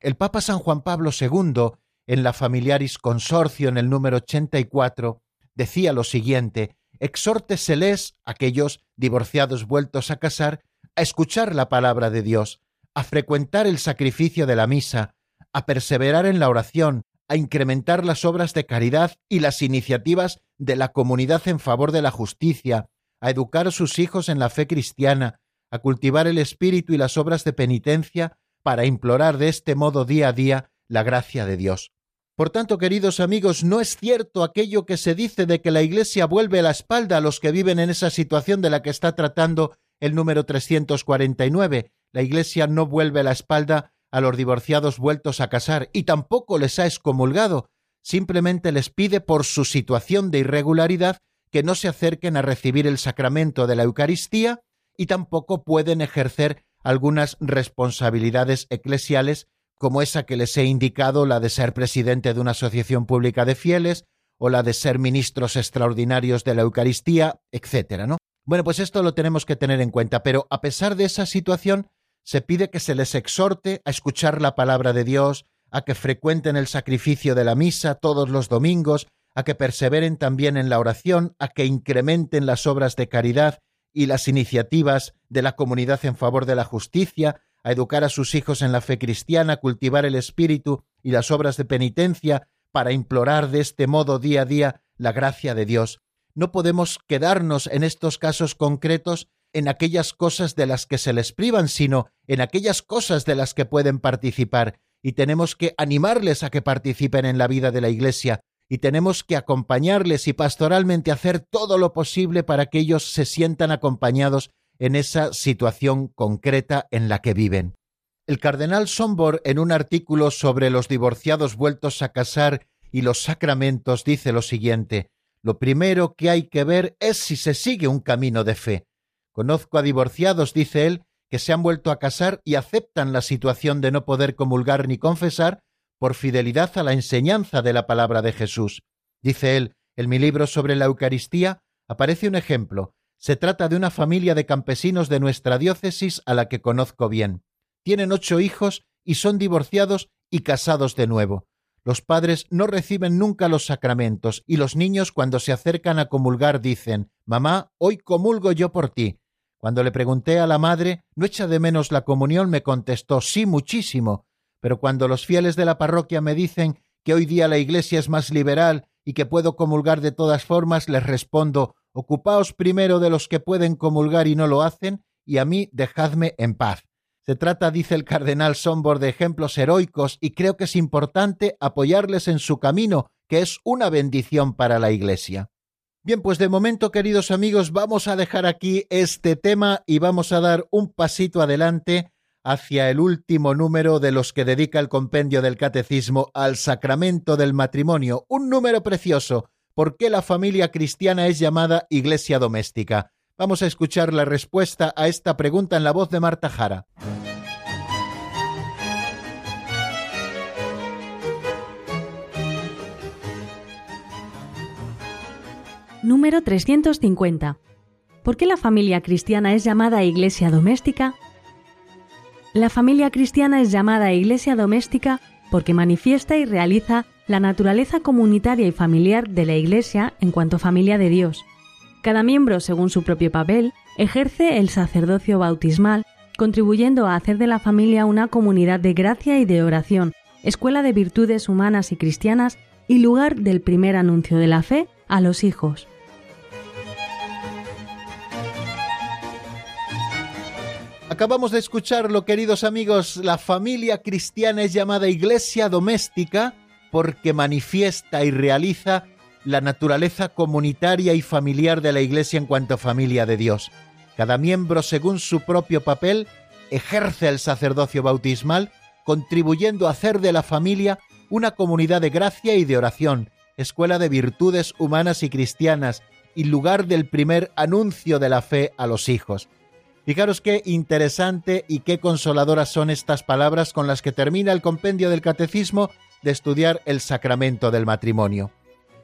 El Papa San Juan Pablo II, en la Familiaris Consorcio en el número 84, decía lo siguiente, exhórteseles, aquellos divorciados vueltos a casar, a escuchar la palabra de Dios, a frecuentar el sacrificio de la misa, a perseverar en la oración, a incrementar las obras de caridad y las iniciativas de la comunidad en favor de la justicia, a educar a sus hijos en la fe cristiana, a cultivar el espíritu y las obras de penitencia para implorar de este modo día a día la gracia de Dios. Por tanto, queridos amigos, no es cierto aquello que se dice de que la Iglesia vuelve la espalda a los que viven en esa situación de la que está tratando el número 349. La Iglesia no vuelve la espalda a los divorciados vueltos a casar y tampoco les ha excomulgado, simplemente les pide por su situación de irregularidad que no se acerquen a recibir el sacramento de la Eucaristía y tampoco pueden ejercer algunas responsabilidades eclesiales como esa que les he indicado, la de ser presidente de una asociación pública de fieles, o la de ser ministros extraordinarios de la Eucaristía, etcétera, ¿no? Bueno, pues esto lo tenemos que tener en cuenta, pero a pesar de esa situación, se pide que se les exhorte a escuchar la palabra de Dios, a que frecuenten el sacrificio de la misa todos los domingos, a que perseveren también en la oración, a que incrementen las obras de caridad y las iniciativas de la comunidad en favor de la justicia, a educar a sus hijos en la fe cristiana, cultivar el espíritu y las obras de penitencia, para implorar de este modo día a día la gracia de Dios. No podemos quedarnos en estos casos concretos en aquellas cosas de las que se les privan, sino en aquellas cosas de las que pueden participar, y tenemos que animarles a que participen en la vida de la Iglesia, y tenemos que acompañarles y pastoralmente hacer todo lo posible para que ellos se sientan acompañados en esa situación concreta en la que viven. El cardenal Sombor, en un artículo sobre los divorciados vueltos a casar y los sacramentos, dice lo siguiente Lo primero que hay que ver es si se sigue un camino de fe. Conozco a divorciados, dice él, que se han vuelto a casar y aceptan la situación de no poder comulgar ni confesar por fidelidad a la enseñanza de la palabra de Jesús. Dice él, en mi libro sobre la Eucaristía aparece un ejemplo. Se trata de una familia de campesinos de nuestra diócesis a la que conozco bien. Tienen ocho hijos y son divorciados y casados de nuevo. Los padres no reciben nunca los sacramentos y los niños cuando se acercan a comulgar dicen Mamá, hoy comulgo yo por ti. Cuando le pregunté a la madre ¿No echa de menos la comunión? me contestó Sí, muchísimo. Pero cuando los fieles de la parroquia me dicen que hoy día la Iglesia es más liberal y que puedo comulgar de todas formas, les respondo Ocupaos primero de los que pueden comulgar y no lo hacen, y a mí dejadme en paz. Se trata, dice el cardenal Sombor, de ejemplos heroicos y creo que es importante apoyarles en su camino, que es una bendición para la Iglesia. Bien, pues de momento, queridos amigos, vamos a dejar aquí este tema y vamos a dar un pasito adelante hacia el último número de los que dedica el compendio del Catecismo al sacramento del matrimonio, un número precioso, ¿Por qué la familia cristiana es llamada iglesia doméstica? Vamos a escuchar la respuesta a esta pregunta en la voz de Marta Jara. Número 350. ¿Por qué la familia cristiana es llamada iglesia doméstica? La familia cristiana es llamada iglesia doméstica porque manifiesta y realiza la naturaleza comunitaria y familiar de la Iglesia en cuanto familia de Dios. Cada miembro, según su propio papel, ejerce el sacerdocio bautismal, contribuyendo a hacer de la familia una comunidad de gracia y de oración, escuela de virtudes humanas y cristianas y lugar del primer anuncio de la fe a los hijos. Acabamos de escucharlo, queridos amigos, la familia cristiana es llamada iglesia doméstica porque manifiesta y realiza la naturaleza comunitaria y familiar de la Iglesia en cuanto a familia de Dios. Cada miembro, según su propio papel, ejerce el sacerdocio bautismal, contribuyendo a hacer de la familia una comunidad de gracia y de oración, escuela de virtudes humanas y cristianas, y lugar del primer anuncio de la fe a los hijos. Fijaros qué interesante y qué consoladoras son estas palabras con las que termina el compendio del catecismo de estudiar el sacramento del matrimonio.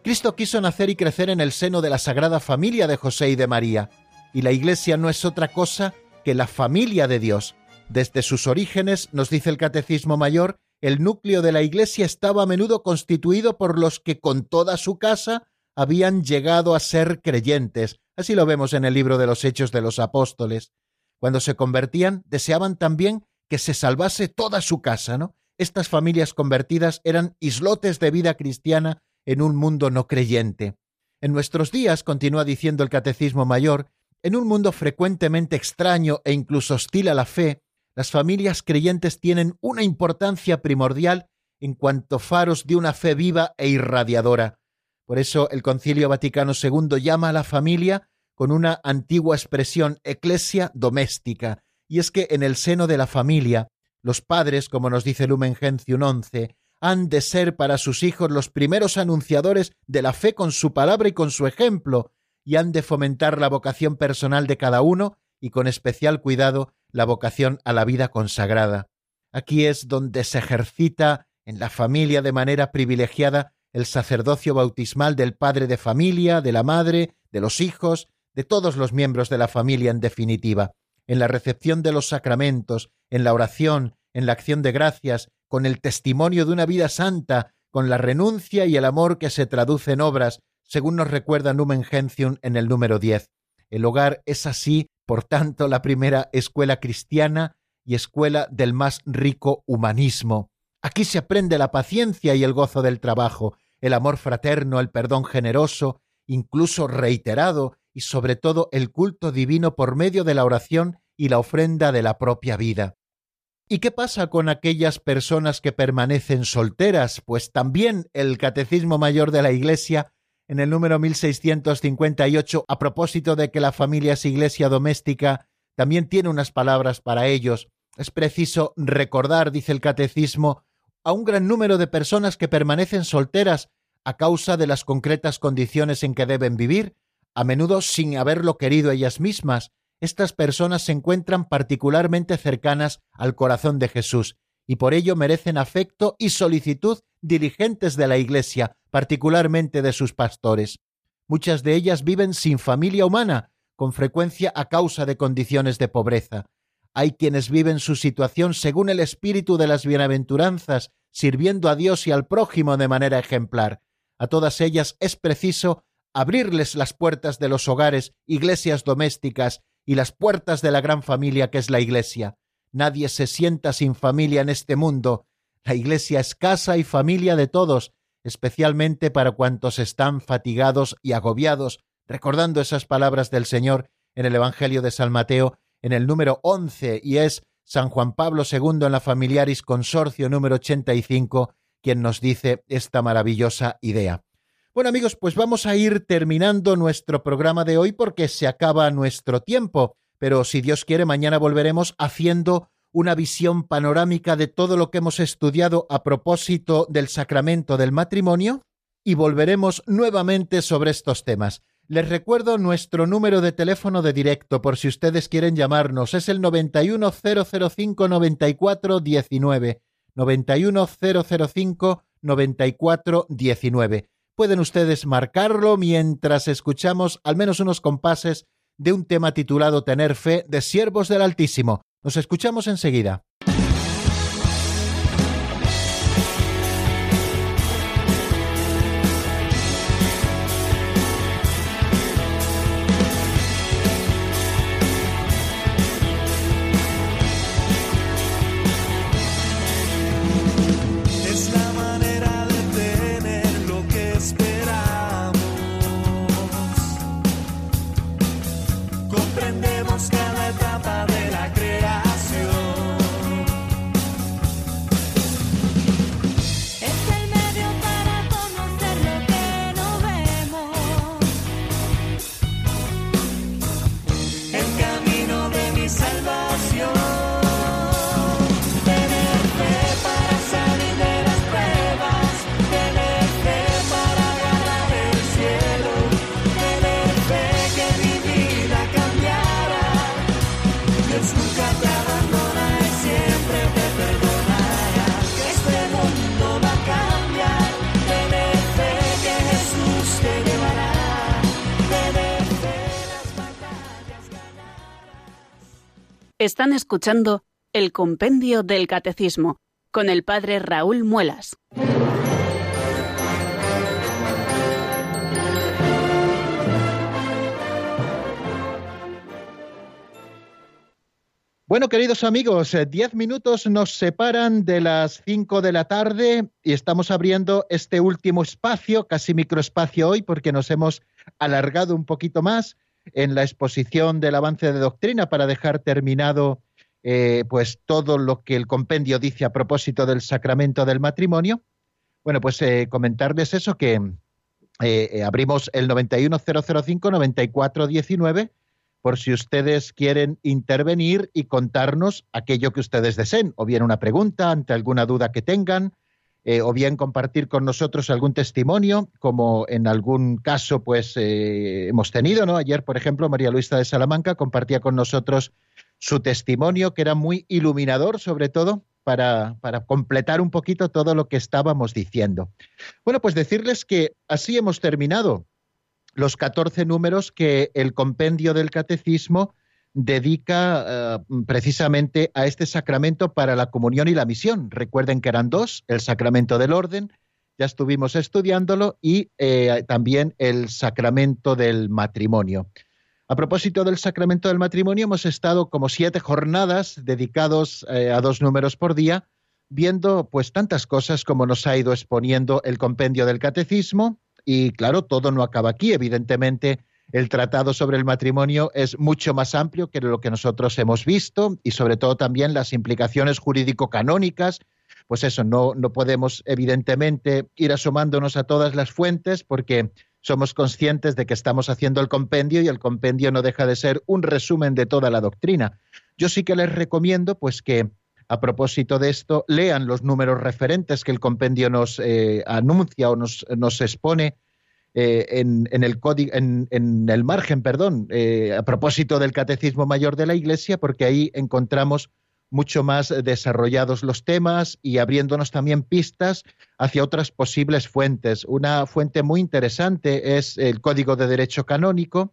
Cristo quiso nacer y crecer en el seno de la Sagrada Familia de José y de María, y la Iglesia no es otra cosa que la familia de Dios. Desde sus orígenes, nos dice el Catecismo Mayor, el núcleo de la Iglesia estaba a menudo constituido por los que con toda su casa habían llegado a ser creyentes. Así lo vemos en el libro de los Hechos de los Apóstoles. Cuando se convertían, deseaban también que se salvase toda su casa, ¿no? Estas familias convertidas eran islotes de vida cristiana en un mundo no creyente. En nuestros días, continúa diciendo el Catecismo Mayor, en un mundo frecuentemente extraño e incluso hostil a la fe, las familias creyentes tienen una importancia primordial en cuanto faros de una fe viva e irradiadora. Por eso el Concilio Vaticano II llama a la familia con una antigua expresión eclesia doméstica, y es que en el seno de la familia, los padres, como nos dice Lumen Gentium 11, han de ser para sus hijos los primeros anunciadores de la fe con su palabra y con su ejemplo, y han de fomentar la vocación personal de cada uno y con especial cuidado la vocación a la vida consagrada. Aquí es donde se ejercita en la familia de manera privilegiada el sacerdocio bautismal del padre de familia, de la madre, de los hijos, de todos los miembros de la familia en definitiva, en la recepción de los sacramentos, en la oración, en la acción de gracias, con el testimonio de una vida santa, con la renuncia y el amor que se traduce en obras, según nos recuerda Numen Gentium en el número 10. El hogar es así, por tanto, la primera escuela cristiana y escuela del más rico humanismo. Aquí se aprende la paciencia y el gozo del trabajo, el amor fraterno, el perdón generoso, incluso reiterado, y sobre todo el culto divino por medio de la oración y la ofrenda de la propia vida. ¿Y qué pasa con aquellas personas que permanecen solteras? Pues también el Catecismo Mayor de la Iglesia, en el número 1658, a propósito de que la familia es iglesia doméstica, también tiene unas palabras para ellos. Es preciso recordar, dice el Catecismo, a un gran número de personas que permanecen solteras a causa de las concretas condiciones en que deben vivir, a menudo sin haberlo querido ellas mismas, estas personas se encuentran particularmente cercanas al corazón de Jesús y por ello merecen afecto y solicitud dirigentes de la Iglesia, particularmente de sus pastores. Muchas de ellas viven sin familia humana, con frecuencia a causa de condiciones de pobreza. Hay quienes viven su situación según el espíritu de las bienaventuranzas, sirviendo a Dios y al prójimo de manera ejemplar. A todas ellas es preciso abrirles las puertas de los hogares, iglesias domésticas y las puertas de la gran familia que es la Iglesia. Nadie se sienta sin familia en este mundo. La Iglesia es casa y familia de todos, especialmente para cuantos están fatigados y agobiados, recordando esas palabras del Señor en el Evangelio de San Mateo, en el número once, y es San Juan Pablo II en la Familiaris Consorcio número 85, quien nos dice esta maravillosa idea. Bueno amigos, pues vamos a ir terminando nuestro programa de hoy porque se acaba nuestro tiempo, pero si Dios quiere mañana volveremos haciendo una visión panorámica de todo lo que hemos estudiado a propósito del sacramento del matrimonio y volveremos nuevamente sobre estos temas. Les recuerdo nuestro número de teléfono de directo por si ustedes quieren llamarnos. Es el 910059419. 910059419 pueden ustedes marcarlo mientras escuchamos al menos unos compases de un tema titulado Tener fe de siervos del Altísimo. Nos escuchamos enseguida. Están escuchando el Compendio del Catecismo con el Padre Raúl Muelas. Bueno, queridos amigos, eh, diez minutos nos separan de las cinco de la tarde y estamos abriendo este último espacio, casi microespacio hoy, porque nos hemos alargado un poquito más en la exposición del avance de doctrina para dejar terminado eh, pues todo lo que el compendio dice a propósito del sacramento del matrimonio. Bueno, pues eh, comentarles eso que eh, abrimos el 91005-9419 por si ustedes quieren intervenir y contarnos aquello que ustedes deseen, o bien una pregunta ante alguna duda que tengan, o bien compartir con nosotros algún testimonio, como en algún caso pues hemos tenido, ¿no? Ayer, por ejemplo, María Luisa de Salamanca compartía con nosotros su testimonio, que era muy iluminador, sobre todo para, para, completar un poquito todo lo que estábamos diciendo. Bueno, pues decirles que así hemos terminado los 14 números que el compendio del catecismo dedica eh, precisamente a este sacramento para la comunión y la misión. Recuerden que eran dos, el sacramento del orden, ya estuvimos estudiándolo, y eh, también el sacramento del matrimonio. A propósito del sacramento del matrimonio, hemos estado como siete jornadas dedicados eh, a dos números por día, viendo pues tantas cosas como nos ha ido exponiendo el compendio del catecismo. Y claro, todo no acaba aquí. Evidentemente, el tratado sobre el matrimonio es mucho más amplio que lo que nosotros hemos visto y sobre todo también las implicaciones jurídico-canónicas. Pues eso, no, no podemos evidentemente ir asomándonos a todas las fuentes porque somos conscientes de que estamos haciendo el compendio y el compendio no deja de ser un resumen de toda la doctrina. Yo sí que les recomiendo pues que a propósito de esto lean los números referentes que el compendio nos eh, anuncia o nos, nos expone eh, en, el en, en, el margen, perdón, eh, a propósito del Catecismo Mayor de la Iglesia, porque ahí encontramos mucho más desarrollados los temas y abriéndonos también pistas hacia otras posibles fuentes. Una fuente muy interesante es el Código de Derecho Canónico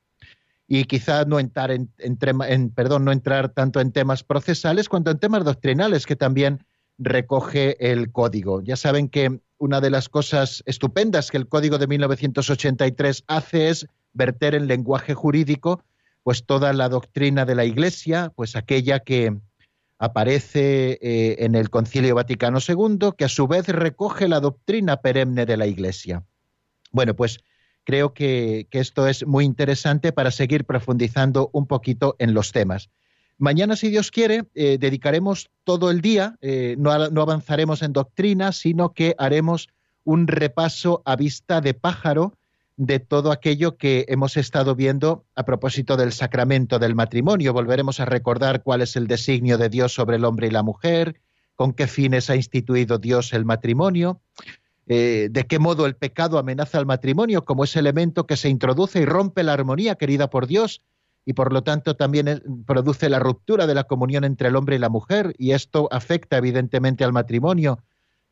y quizá no entrar, en, perdón, no entrar tanto en temas procesales cuanto en temas doctrinales que también recoge el código. Ya saben que una de las cosas estupendas que el código de 1983 hace es verter en lenguaje jurídico pues toda la doctrina de la Iglesia, pues aquella que, aparece eh, en el Concilio Vaticano II, que a su vez recoge la doctrina perenne de la Iglesia. Bueno, pues creo que, esto es muy interesante para seguir profundizando un poquito en los temas. Mañana, si Dios quiere, eh, dedicaremos todo el día, eh, no, avanzaremos en doctrina, sino que haremos un repaso a vista de pájaro de todo aquello que hemos estado viendo a propósito del sacramento del matrimonio. Volveremos a recordar cuál es el designio de Dios sobre el hombre y la mujer, con qué fines ha instituido Dios el matrimonio, eh, de qué modo el pecado amenaza al matrimonio como ese elemento que se introduce y rompe la armonía querida por Dios y por lo tanto también produce la ruptura de la comunión entre el hombre y la mujer y esto afecta evidentemente al matrimonio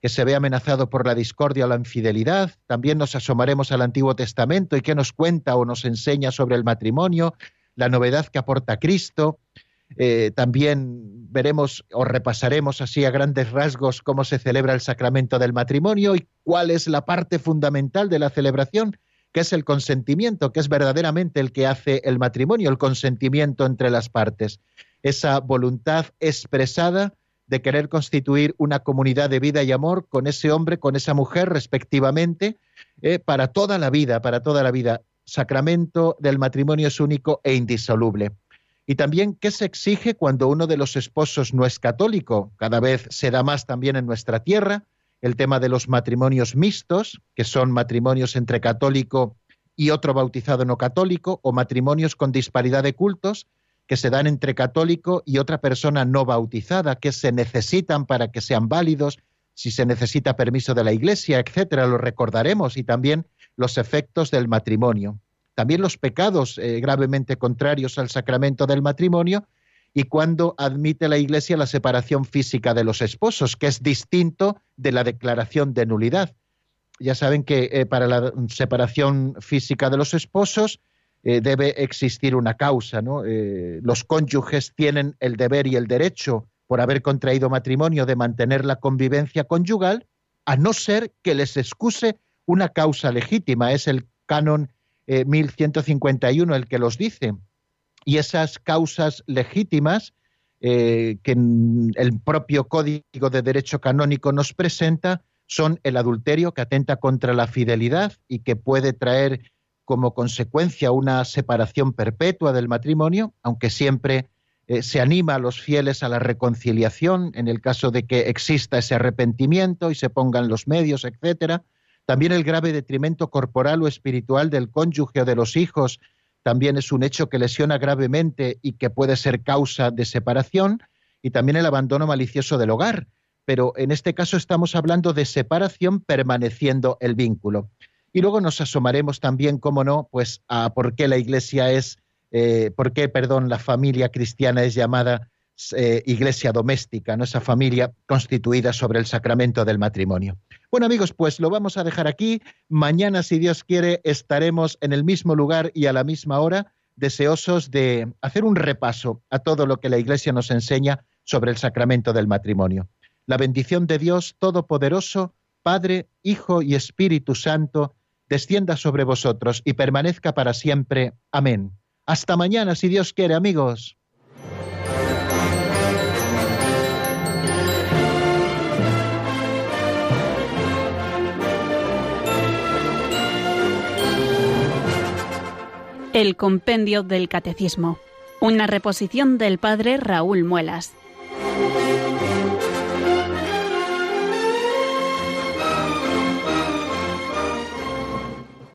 que se ve amenazado por la discordia o la infidelidad. También nos asomaremos al Antiguo Testamento y qué nos cuenta o nos enseña sobre el matrimonio, la novedad que aporta Cristo. Eh, también veremos o repasaremos así a grandes rasgos cómo se celebra el sacramento del matrimonio y cuál es la parte fundamental de la celebración, que es el consentimiento, que es verdaderamente el que hace el matrimonio, el consentimiento entre las partes. Esa voluntad expresada de querer constituir una comunidad de vida y amor con ese hombre, con esa mujer, respectivamente, eh, para toda la vida, para toda la vida. Sacramento del matrimonio es único e indisoluble. Y también, ¿qué se exige cuando uno de los esposos no es católico? Cada vez se da más también en nuestra tierra el tema de los matrimonios mixtos, que son matrimonios entre católico y otro bautizado no católico, o matrimonios con disparidad de cultos, que se dan entre católico y otra persona no bautizada, que se necesitan para que sean válidos, si se necesita permiso de la Iglesia, etcétera, lo recordaremos, y también los efectos del matrimonio. También los pecados eh, gravemente contrarios al sacramento del matrimonio y cuando admite la Iglesia la separación física de los esposos, que es distinto de la declaración de nulidad. Ya saben que eh, para la separación física de los esposos eh, debe existir una causa. ¿no? Eh, los cónyuges tienen el deber y el derecho, por haber contraído matrimonio, de mantener la convivencia conyugal, a no ser que les excuse una causa legítima. Es el canon 1151 eh, el que los dice. Y esas causas legítimas que el propio Código de Derecho Canónico nos presenta son el adulterio que atenta contra la fidelidad y que puede traer como consecuencia una separación perpetua del matrimonio, aunque siempre eh, se anima a los fieles a la reconciliación en el caso de que exista ese arrepentimiento y se pongan los medios, etcétera. También el grave detrimento corporal o espiritual del cónyuge o de los hijos también es un hecho que lesiona gravemente y que puede ser causa de separación. Y también el abandono malicioso del hogar. Pero en este caso estamos hablando de separación permaneciendo el vínculo. Y luego nos asomaremos también, cómo no, pues a por qué la Iglesia es eh, por qué, perdón, la familia cristiana es llamada eh, iglesia doméstica, ¿no? esa familia constituida sobre el sacramento del matrimonio. Bueno amigos, pues lo vamos a dejar aquí. Mañana, si Dios quiere, estaremos en el mismo lugar y a la misma hora, deseosos de hacer un repaso a todo lo que la Iglesia nos enseña sobre el sacramento del matrimonio. La bendición de Dios Todopoderoso, Padre, Hijo y Espíritu Santo, descienda sobre vosotros y permanezca para siempre. Amén. Hasta mañana, si Dios quiere, amigos. El Compendio del Catecismo. Una reposición del padre Raúl Muelas.